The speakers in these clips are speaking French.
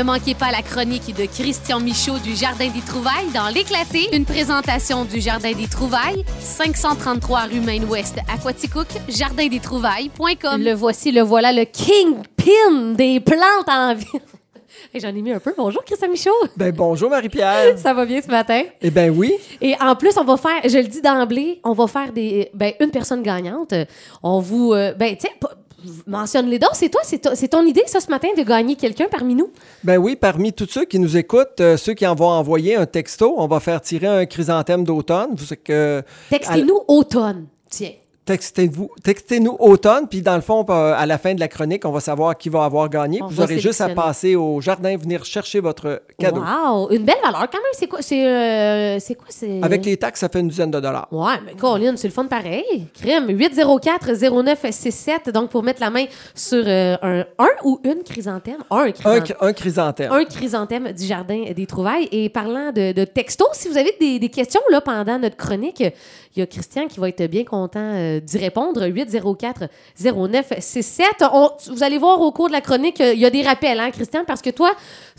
Ne manquez pas la chronique de Christian Michaud du Jardin des Trouvailles dans L'éclaté, une présentation du Jardin des Trouvailles, 533 rue Main-Ouest à Quaticook, jardindestrouvailles.com. Le voici, le voilà, le kingpin des plantes en ville. J'en ai mis un peu. Bonjour, Christian Michaud. Ben bonjour, Marie-Pierre. Ça va bien ce matin? Eh ben oui. Et en plus, on va faire, je le dis d'emblée, on va faire des, ben, une personne gagnante. On vous, euh, ben, tu sais, p- mentionne les dons. C'est toi, c'est to- c'est ton idée, ça, ce matin, de gagner quelqu'un parmi nous? Ben oui, parmi tous ceux qui nous écoutent, euh, ceux qui en vont envoyer un texto, on va faire tirer un chrysanthème d'automne. Que Textez-nous automne. Tiens. Textez-vous, textez-nous automne, puis dans le fond, euh, à la fin de la chronique, on va savoir qui va avoir gagné. On Vous aurez juste à passer au jardin, venir chercher votre cadeau. Wow! Une belle valeur quand même. C'est quoi? C'est euh, c'est quoi? C'est... Avec les taxes, ça fait une dizaine de dollars. Ouais, mais Colin, c'est le fun pareil. Crime, 804-0967. Donc, pour mettre la main sur euh, un, un ou une chrysanthème? Un Un, chrysanthème. chr- un chrysanthème. un chrysanthème du jardin des trouvailles. Et parlant de, de textos, si vous avez des, des questions là, pendant notre chronique, il y a Christian qui va être bien content euh, d'y répondre. 804-0967. On- Vous allez voir au cours de la chronique, euh, il y a des rappels, hein, Christian, parce que toi,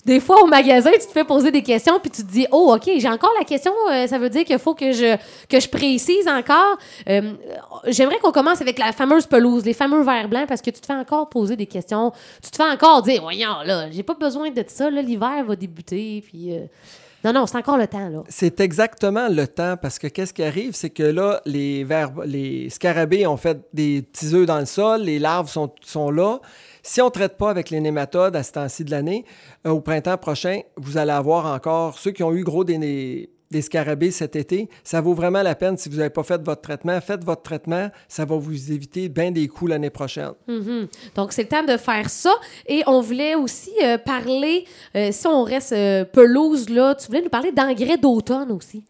des fois au magasin, tu te fais poser des questions puis tu te dis, oh, OK, j'ai encore la question, euh, ça veut dire qu'il faut que je, que je précise encore. J'aimerais qu'on commence avec la fameuse pelouse, les fameux verres blancs, parce que tu te fais encore poser des questions. Tu te fais encore dire, voyons, là, j'ai pas besoin de ça, l'hiver va débuter, puis. Non, non, c'est encore le temps, là. C'est exactement le temps parce que qu'est-ce qui arrive, c'est que là, les, vers, les scarabées ont fait des petits œufs dans le sol, les larves sont, sont là. Si on ne traite pas avec les nématodes à ce temps-ci de l'année, euh, au printemps prochain, vous allez avoir encore ceux qui ont eu gros des, des, scarabées cet été. Ça vaut vraiment la peine si vous n'avez pas fait votre traitement. Faites votre traitement, ça va vous éviter bien des coups l'année prochaine. Mhm. Donc, c'est le temps de faire ça. Et on voulait aussi euh, parler, euh, si on reste euh, pelouse, là, tu voulais nous parler d'engrais d'automne aussi.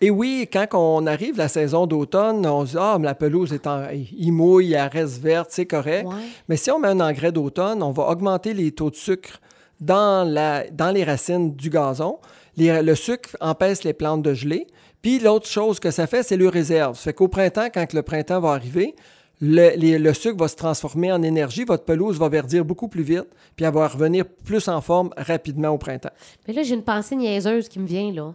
Et oui, quand on arrive la saison d'automne, on se dit Ah, mais la pelouse est en. Il mouille, elle reste verte, c'est correct. Ouais. Mais si on met un engrais d'automne, on va augmenter les taux de sucre dans, la, dans les racines du gazon. Le sucre empêche les plantes de geler. Puis l'autre chose que ça fait, c'est le réserve. Ça fait qu'au printemps, quand le printemps va arriver, le, le sucre va se transformer en énergie, votre pelouse va verdir beaucoup plus vite, puis elle va revenir plus en forme rapidement au printemps. Mais là, j'ai une pensée niaiseuse qui me vient, là.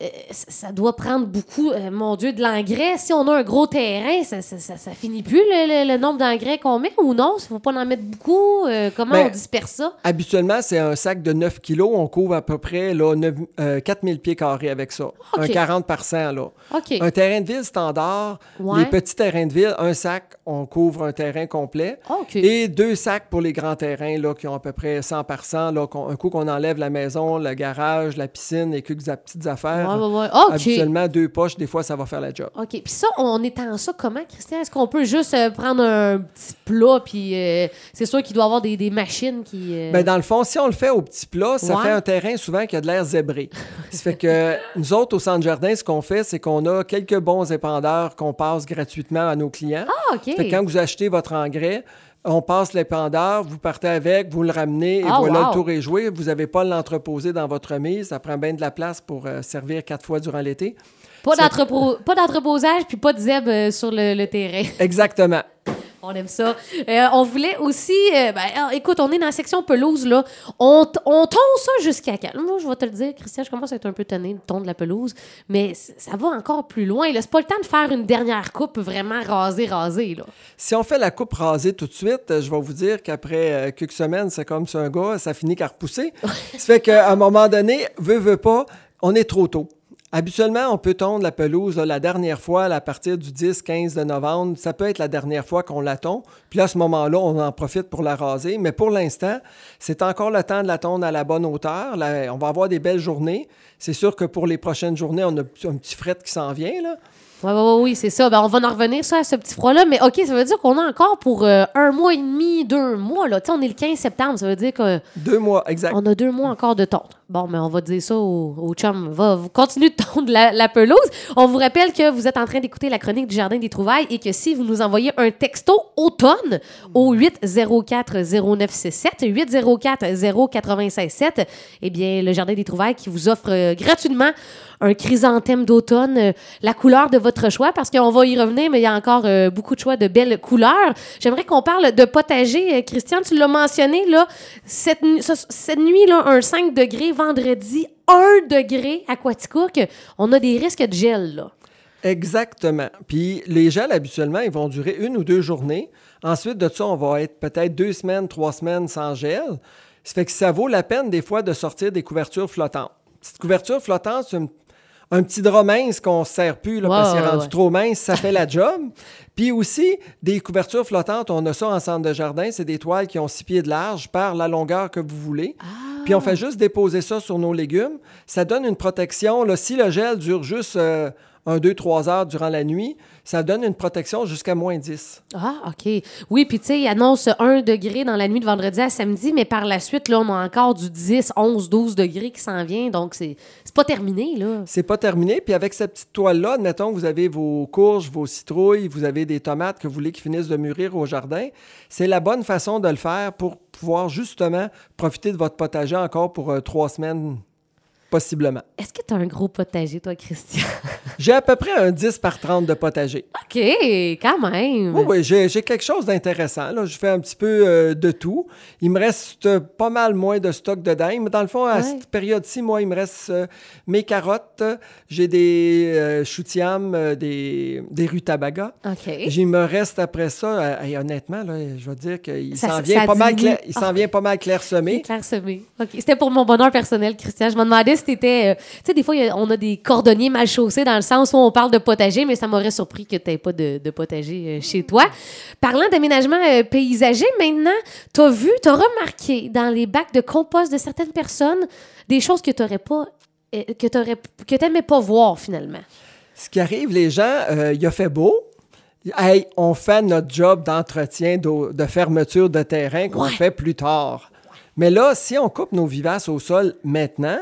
Euh, ça doit prendre beaucoup, euh, mon Dieu, de l'engrais. Si on a un gros terrain, ça, ça, ça- ça finit plus le, le- le nombre d'engrais qu'on met ou non? Il faut pas en mettre beaucoup? Euh, comment Ben, on disperse ça? Habituellement, c'est un sac de 9 kilos. On couvre à peu près là, 9, euh, 4000 pieds carrés avec ça. Un 40 par cent. Là. Un terrain de ville standard, Ouais. les petits terrains de ville, un sac, on couvre un terrain complet. Et deux sacs pour les grands terrains là, qui ont à peu près 100 par 100. Là, un coup qu'on enlève la maison, le garage, la piscine et quelques petites affaires. Ouais, ouais, ouais. OK. Habituellement, deux poches, des fois, ça va faire la job. OK. Puis ça, on étend ça comment, Christian? Est-ce qu'on peut juste euh, prendre un petit plat, puis euh, c'est sûr qu'il doit y avoir des, des machines qui... euh, Ben, dans le fond, si on le fait au petit plat, ça Ouais. fait un terrain souvent qui a de l'air zébré. ça fait que nous autres, au centre jardin, ce qu'on fait, c'est qu'on a quelques bons épandeurs qu'on passe gratuitement à nos clients. Ah, OK. Fait que quand vous achetez votre engrais, on passe l'épandeur, vous partez avec, vous le ramenez et Ah, voilà, wow. le tour est joué. Vous n'avez pas à l'entreposer dans votre remise. Ça prend bien de la place pour euh, servir quatre fois durant l'été. Pas d'entreposage, puis pas de zèbre euh, sur le, le terrain. Exactement. On aime ça. Euh, on voulait aussi. euh, ben, alors, écoute, on est dans la section pelouse, là. On, on tonde ça jusqu'à quand? Moi, je vais te le dire, Christian, je commence à être un peu tanné de tondre la pelouse, mais ça va encore plus loin. C'est pas le temps de faire une dernière coupe vraiment rasée, rasée, là. Si on fait la coupe rasée tout de suite, euh, je vais vous dire qu'après euh, quelques semaines, c'est comme sur un gars, ça finit par repousser. ça fait qu'à un moment donné, veut, veut pas, on est trop tôt. Habituellement, on peut tondre la pelouse la dernière fois à partir du 10-15 de novembre. Ça peut être la dernière fois qu'on la tond. Puis à ce moment-là, on en profite pour la raser. Mais pour l'instant, c'est encore le temps de la tondre à la bonne hauteur. On va avoir des belles journées. C'est sûr que pour les prochaines journées, on a un petit fret qui s'en vient. Oui, oui, oui, c'est ça. Ben, on va en revenir ça à ce petit froid-là. Mais OK, ça veut dire qu'on a encore pour euh, un mois et demi, deux mois. Là. On est le 15 septembre. Ça veut dire qu'on Deux mois, exact. a deux mois encore de tondre. Bon, mais on va dire ça au, au chum. Va, vous continuez de tondre la, la pelouse. On vous rappelle que vous êtes en train d'écouter la chronique du Jardin des Trouvailles et que si vous nous envoyez un texto automne au 804-0967, 804-0967, eh bien, le Jardin des Trouvailles qui vous offre euh, gratuitement un chrysanthème d'automne, euh, la couleur de votre votre choix parce qu'on va y revenir, mais il y a encore euh, beaucoup de choix de belles couleurs. J'aimerais qu'on parle de potager. Euh, Christian, tu l'as mentionné, là, cette, nu- ce- cette nuit, là, un 5 degrés, vendredi, 1 degré à Quaticook, on a des risques de gel, là. Exactement. Puis les gels, habituellement, ils vont durer une ou deux journées. Ensuite de ça, on va être peut-être deux semaines, trois semaines sans gel. Ça fait que ça vaut la peine des fois de sortir des couvertures flottantes. Petite couverture flottante, c'est un, un petit drap mince qu'on ne se sert plus là, parce qu'il est rendu ouais. trop mince, ça fait la job. Puis aussi, des couvertures flottantes, on a ça en centre de jardin, c'est des toiles qui ont six pieds de large par la longueur que vous voulez. Puis on fait juste déposer ça sur nos légumes. Ça donne une protection. Là, si le gel dure juste euh, un, deux, trois heures durant la nuit, ça donne une protection jusqu'à moins 10. Ah, OK. Oui, puis tu sais, il annonce 1 degré dans la nuit de vendredi à samedi, mais par la suite, là, on a encore du 10, 11, 12 degrés qui s'en vient, donc c'est pas terminé, là. C'est pas terminé. Puis avec cette petite toile-là, admettons que vous avez vos courges, vos citrouilles, vous avez des tomates que vous voulez qui finissent de mûrir au jardin, c'est la bonne façon de le faire pour pouvoir justement profiter de votre potager encore pour euh, trois semaines, possiblement. Est-ce que tu as un gros potager, toi, Christian? J'ai à peu près un 10 par 30 de potager. OK, quand même. Oui, oui, j'ai quelque chose d'intéressant. là. Je fais un petit peu euh, de tout. Il me reste euh, pas mal moins de stock dedans. Mais dans le fond, à Ouais. cette période-ci, moi, il me reste euh, mes carottes, j'ai des choutiam, euh, des, des rutabaga. OK. Il me reste après ça, et honnêtement, là, je vais dire qu'il s'en vient, pas mal il s'en Ah. vient pas mal clairsemé. Clairsemé. OK. C'était pour mon bonheur personnel, Christian. Je me demandais si t'étais. euh, tu sais, des fois, a- on a des cordonniers mal chaussés dans le sens où on parle de potager, mais ça m'aurait surpris que tu pas de, de potager euh, chez toi. Parlant d'aménagement euh, paysager, maintenant, tu as vu, tu as remarqué dans les bacs de compost de certaines personnes des choses que tu n'aurais pas. que tu n'aimais pas voir finalement? Ce qui arrive, les gens, il a fait beau. Hey, on fait notre job d'entretien, de fermeture de terrain qu'on Ouais. fait plus tard. Mais là, si on coupe nos vivaces au sol maintenant,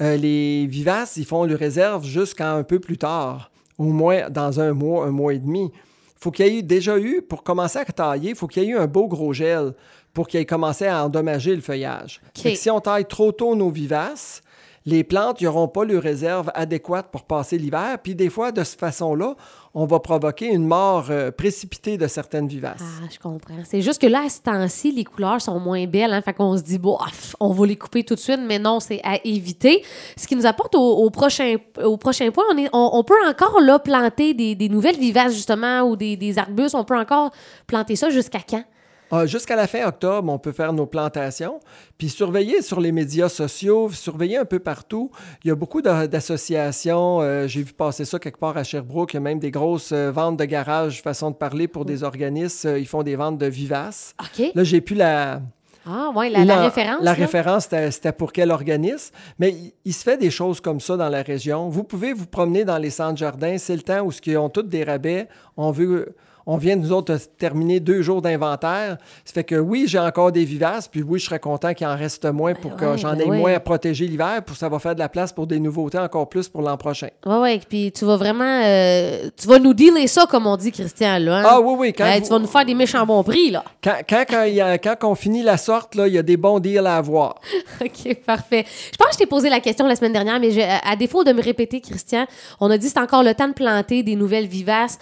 euh, les vivaces, ils font le réserve jusqu'à un peu plus tard, au moins dans un mois, un mois et demi. Il faut qu'il y ait déjà eu, pour commencer à tailler, il faut qu'il y ait eu un beau gros gel pour qu'il ait commencé à endommager le feuillage. OK. Fait que si on taille trop tôt nos vivaces, les plantes n'auront pas le réserve adéquate pour passer l'hiver. Puis des fois, de cette façon-là, on va provoquer une mort euh, précipitée de certaines vivaces. Ah, je comprends. C'est juste que là, à ce temps-ci, les couleurs sont moins belles. Hein, fait qu'on se dit, bon, on va les couper tout de suite, mais non, c'est à éviter. Ce qui nous apporte au, prochain, point, on, peut encore là planter des, nouvelles vivaces, justement, ou des arbustes. On peut encore planter ça jusqu'à quand? Ah, Jusqu'à la fin octobre, on peut faire nos plantations. Puis surveiller sur les médias sociaux, surveiller un peu partout. Il y a beaucoup d'a- d'associations. euh, J'ai vu passer ça quelque part à Sherbrooke. Il y a même des grosses euh, ventes de garage, façon de parler, pour des organismes. Euh, Ils font des ventes de vivaces. OK. Là, j'ai plus la, Ah, ouais, la, la La- référence. La là. référence, c'était c'était pour quel organisme. Mais il, il se fait des choses comme ça dans la région. Vous pouvez vous promener dans les centres jardins. C'est le temps où ils ont tous des rabais. On veut. On vient, nous autres, de terminer deux jours d'inventaire. Ça fait que oui, j'ai encore des vivaces, puis oui, je serais content qu'il en reste moins pour que ouais, j'en ben ai ouais. moins à protéger l'hiver, pour ça va faire de la place pour des nouveautés encore plus pour l'an prochain. Ouais, ouais. Puis tu vas vraiment. euh, tu vas nous dealer ça, comme on dit, Christian, là. hein? Ah oui, oui, quand, vous- Tu vas nous faire des méchants bons prix, là. quand, quand, quand il y a- quand on finit la sorte, là, il y a des bons deals à avoir. OK, parfait. Je pense que je t'ai posé la question la semaine dernière, mais je- à à défaut de me répéter, Christian, on a dit que c'est encore le temps de planter des nouvelles vivaces.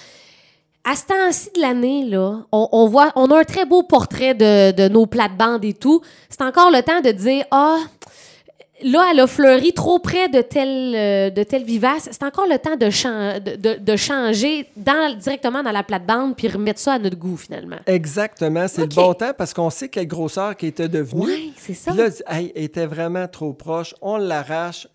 À ce temps-ci de l'année, là, on, on voit, on a un très beau portrait de, de nos plates-bandes et tout. C'est encore le temps de dire, ah, là, elle a fleuri trop près de tel, euh, de tel vivace. C'est encore le temps de, chan- de, de- de changer dans, directement dans la plate-bande puis remettre ça à notre goût, finalement. Exactement, c'est le bon temps parce qu'on sait quelle grosseur qui était devenue. Oui, c'est ça. Puis là, elle était vraiment trop proche. On l'arrache,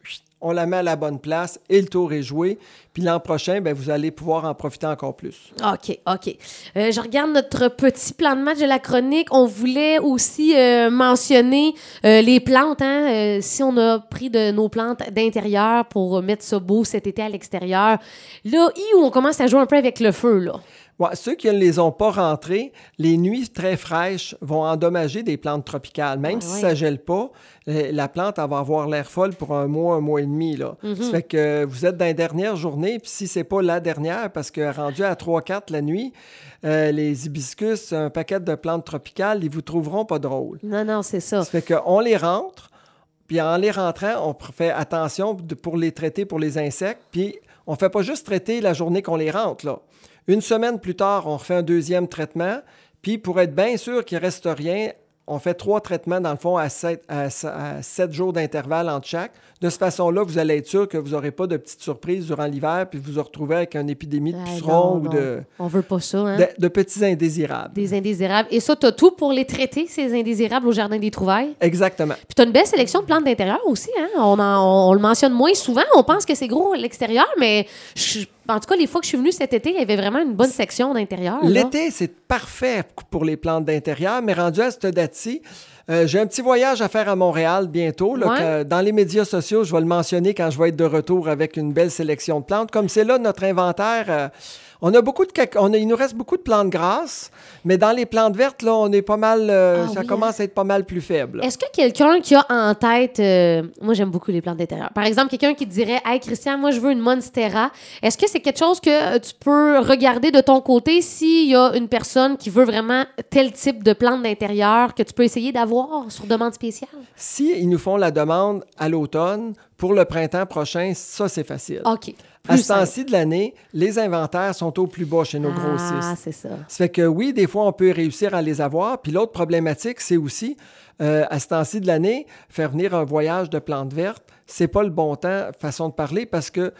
on la met à la bonne place et le tour est joué. Puis l'an prochain, ben, vous allez pouvoir en profiter encore plus. OK, OK. Euh, je regarde notre petit plan de match de la chronique. On voulait aussi euh, mentionner euh, les plantes. Hein? Si on a pris de nos plantes d'intérieur pour mettre ça beau cet été à l'extérieur, là, où on commence à jouer un peu avec le feu, là. Ouais, ceux qui ne les ont pas rentrés, les nuits très fraîches vont endommager des plantes tropicales. Même si ouais. ça gèle pas, euh, la plante elle va avoir l'air folle pour un mois, un mois et demi. Là. Ça fait que vous êtes dans les dernières journées, puis si c'est pas la dernière, parce que rendu à 3-4 la nuit, euh, les hibiscus, un paquet de plantes tropicales, ils vous trouveront pas drôle. Non, non, c'est ça. Ça fait qu'on les rentre, puis en les rentrant, on fait attention pour les traiter pour les insectes, puis on ne fait pas juste traiter la journée qu'on les rentre. Une semaine plus tard, on refait un deuxième traitement. Puis pour être bien sûr qu'il ne reste rien, on fait trois traitements, dans le fond, à sept, à, sept jours d'intervalle entre chaque. De cette façon-là, vous allez être sûr que vous n'aurez pas de petites surprises durant l'hiver, puis vous vous retrouvez avec une épidémie de pucerons ou de... On veut pas ça, hein? De, petits indésirables. Des indésirables. Et ça, tu as tout pour les traiter, ces indésirables, au Jardin des Trouvailles? Exactement. Puis tu as une belle sélection de plantes d'intérieur aussi, hein? On, on, le mentionne moins souvent. On pense que c'est gros à l'extérieur, mais je en tout cas, les fois que je suis venue cet été, il y avait vraiment une bonne section d'intérieur. L'été, c'est parfait pour les plantes d'intérieur, mais rendu à cette date-ci, euh, j'ai un petit voyage à faire à Montréal bientôt. dans les médias sociaux, je vais le mentionner quand je vais être de retour avec une belle sélection de plantes. Comme c'est là notre inventaire. Euh, on a beaucoup de on il nous reste beaucoup de plantes grasses, mais dans les plantes vertes là, on est pas mal euh, ah ça commence hein? à être pas mal plus faible. Est-ce que quelqu'un qui a en tête euh, moi j'aime beaucoup les plantes d'intérieur. Par exemple, quelqu'un qui dirait "Hey Christian, moi je veux une monstera." Est-ce que c'est quelque chose que euh, tu peux regarder de ton côté s'il y a une personne qui veut vraiment tel type de plante d'intérieur que tu peux essayer d'avoir sur demande spéciale? Si ils nous font la demande à l'automne, pour le printemps prochain, ça c'est facile. OK à ce temps-ci de l'année, les inventaires sont au plus bas chez nos ah, grossistes. Ah, c'est ça. Ça fait que oui, des fois, on peut réussir à les avoir. Puis l'autre problématique, c'est aussi, euh, à ce temps-ci de l'année, faire venir un voyage de plantes vertes, c'est pas le bon temps, façon de parler, parce que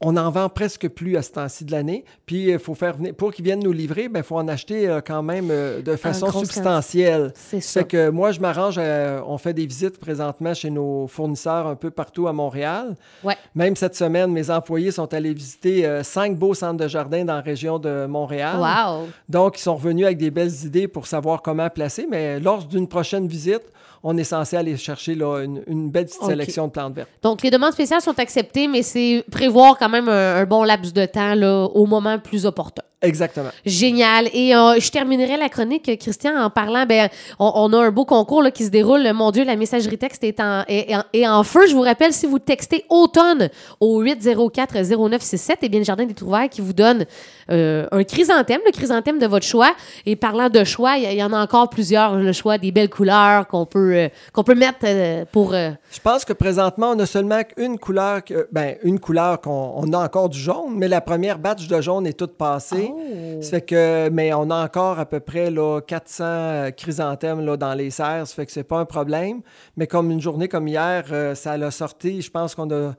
on en vend presque plus à ce temps-ci de l'année. Puis, il faut faire venir, pour qu'ils viennent nous livrer, il ben, faut en acheter euh, quand même euh, de façon substantielle. C'est ça. que moi, je m'arrange, on fait des visites présentement chez nos fournisseurs un peu partout à Montréal. Ouais. Même cette semaine, mes employés sont allés visiter euh, cinq beaux centres de jardin dans la région de Montréal. Wow. Donc, ils sont revenus avec des belles idées pour savoir comment placer. Mais lors d'une prochaine visite, on est censé aller chercher là, une, belle petite sélection de plantes vertes. Donc, les demandes spéciales sont acceptées, mais c'est prévoir quand même un, bon laps de temps au moment plus opportun. Exactement. Génial. Et euh, je terminerai la chronique, Christian, en parlant, ben, on, a un beau concours là, qui se déroule. Mon Dieu, la messagerie texte est en, est, en, feu. Je vous rappelle, si vous textez automne au 804-0967, et bien le Jardin des Trouvailles qui vous donne euh, un chrysanthème, le chrysanthème de votre choix. Et parlant de choix, il y, en a encore plusieurs, le choix des belles couleurs qu'on peut, euh, qu'on peut mettre pour... Je pense que présentement, on a seulement une couleur, ben, une couleur qu'on a encore du jaune, mais la première batch de jaune est toute passée. Oh. Ça fait que, mais on a encore à peu près là, 400 euh, chrysanthèmes là, dans les serres. Ça fait que c'est pas un problème. Mais comme une journée comme hier, euh, ça l'a sorti. Je pense qu'on a.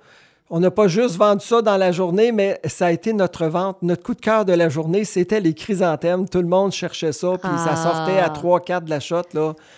On n'a pas juste vendu ça dans la journée, mais ça a été notre vente. Notre coup de cœur de la journée, c'était les chrysanthèmes. Tout le monde cherchait ça, puis ça sortait à 3-4 de la shot.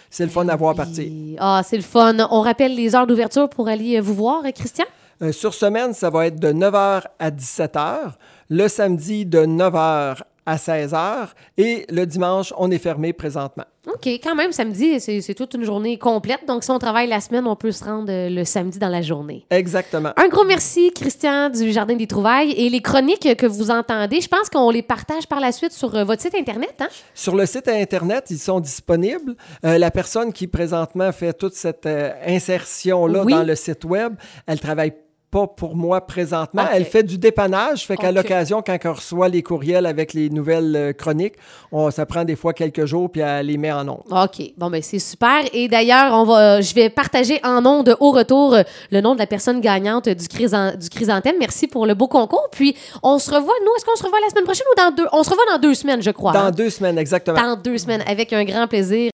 C'est le fun à voir partir. Ah, c'est le fun. On rappelle les heures d'ouverture pour aller vous voir, Christian? Euh, sur semaine, ça va être de 9h à 17h. Le samedi, de 9h à 16h. Et le dimanche, on est fermé présentement. OK, quand même, samedi, c'est toute une journée complète. Donc, si on travaille la semaine, on peut se rendre euh, le samedi dans la journée. Exactement. Un gros merci, Christian, du Jardin des Trouvailles. Et les chroniques que vous entendez, je pense qu'on les partage par la suite sur euh, votre site Internet. Hein? Sur le site Internet, ils sont disponibles. la personne qui présentement fait toute cette insertion-là dans le site Web, elle travaille pas pour moi présentement. Elle fait du dépannage, fait qu'à l'occasion, quand elle reçoit les courriels avec les nouvelles euh, chroniques, on, ça prend des fois quelques jours, puis elle les met en ondes. OK. Bon, ben c'est super. Et d'ailleurs, on va, je vais partager en ondes au retour euh, le nom de la personne gagnante du, du chrysanthème. Merci pour le beau concours. Puis, on se revoit, nous, est-ce qu'on se revoit la semaine prochaine ou dans deux? On se revoit dans deux semaines, je crois. Dans deux semaines, exactement. Dans deux semaines, avec un grand plaisir.